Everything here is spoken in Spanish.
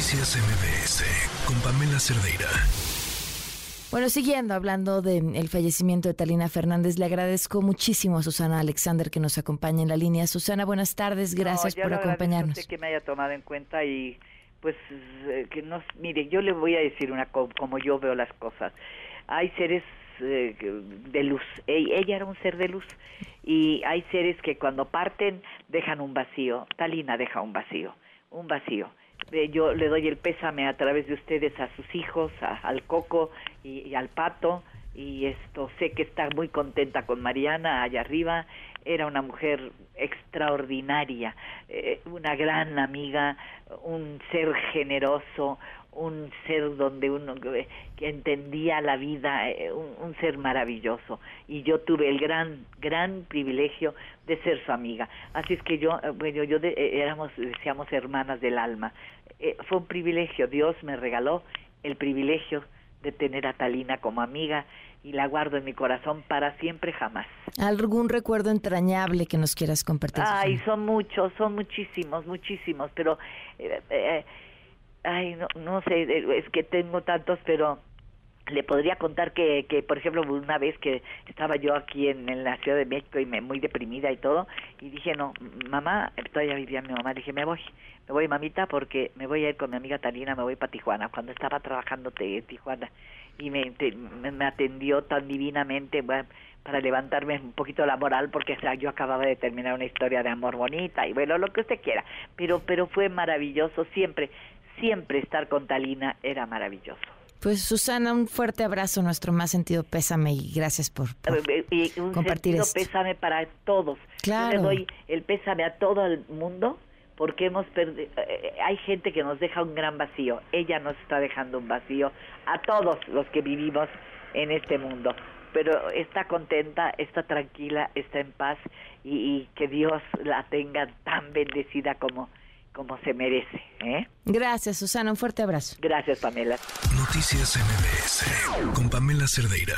Noticias MBS con Pamela Cerdeira. Bueno, siguiendo hablando del fallecimiento de Talina Fernández, le agradezco muchísimo a Susana Alexander que nos acompaña en la línea. Susana, buenas tardes, gracias por acompañarnos. que me haya tomado en cuenta y pues eh, que nos mire, yo le voy a decir una como yo veo las cosas. Hay seres eh, de luz. Ella era un ser de luz y hay seres que cuando parten dejan un vacío. Talina deja un vacío, un vacío. Eh, yo le doy el pésame a través de ustedes a sus hijos, al Coco y, al Pato y esto sé que está muy contenta con Mariana allá arriba. Era una mujer extraordinaria, eh, una gran amiga, un ser generoso, un ser donde uno que entendía la vida, eh, un, ser maravilloso. Y yo tuve el gran, gran privilegio de ser su amiga. Así es que yo, eh, bueno, yo de, eh, éramos, decíamos, hermanas del alma. fue un privilegio, Dios me regaló el privilegio de tener a Talina como amiga y la guardo en mi corazón para siempre jamás. ¿Algún recuerdo entrañable que nos quieras compartir? Ay, son muchos, son muchísimos, muchísimos, pero ay, no, no sé, es que tengo tantos, pero le podría contar que, que, por ejemplo, una vez que estaba yo aquí en, la Ciudad de México y me muy deprimida y todo, y dije, no, mamá, todavía vivía mi mamá, dije, me voy, me voy, mamita, porque me voy a ir con mi amiga Talina, me voy para Tijuana, cuando estaba trabajando en Tijuana, y me, me atendió tan divinamente, para levantarme un poquito la moral porque yo acababa de terminar una historia de amor bonita y bueno lo que usted quiera pero pero fue maravilloso siempre siempre estar con Talina era maravilloso. Pues Susana, un fuerte abrazo, nuestro más sentido pésame y gracias por, eh, eh, y un compartir sentido pésame para todos. Claro. Yo le doy el pésame a todo el mundo porque hemos perdido, eh, hay gente que nos deja un gran vacío. Ella nos está dejando un vacío a todos los que vivimos en este mundo. Pero está contenta, está tranquila, está en paz y, y que Dios la tenga tan bendecida como como se merece. ¿eh? Gracias, Susana. Un fuerte abrazo. Gracias, Pamela. Noticias MBS con Pamela Cerdeira.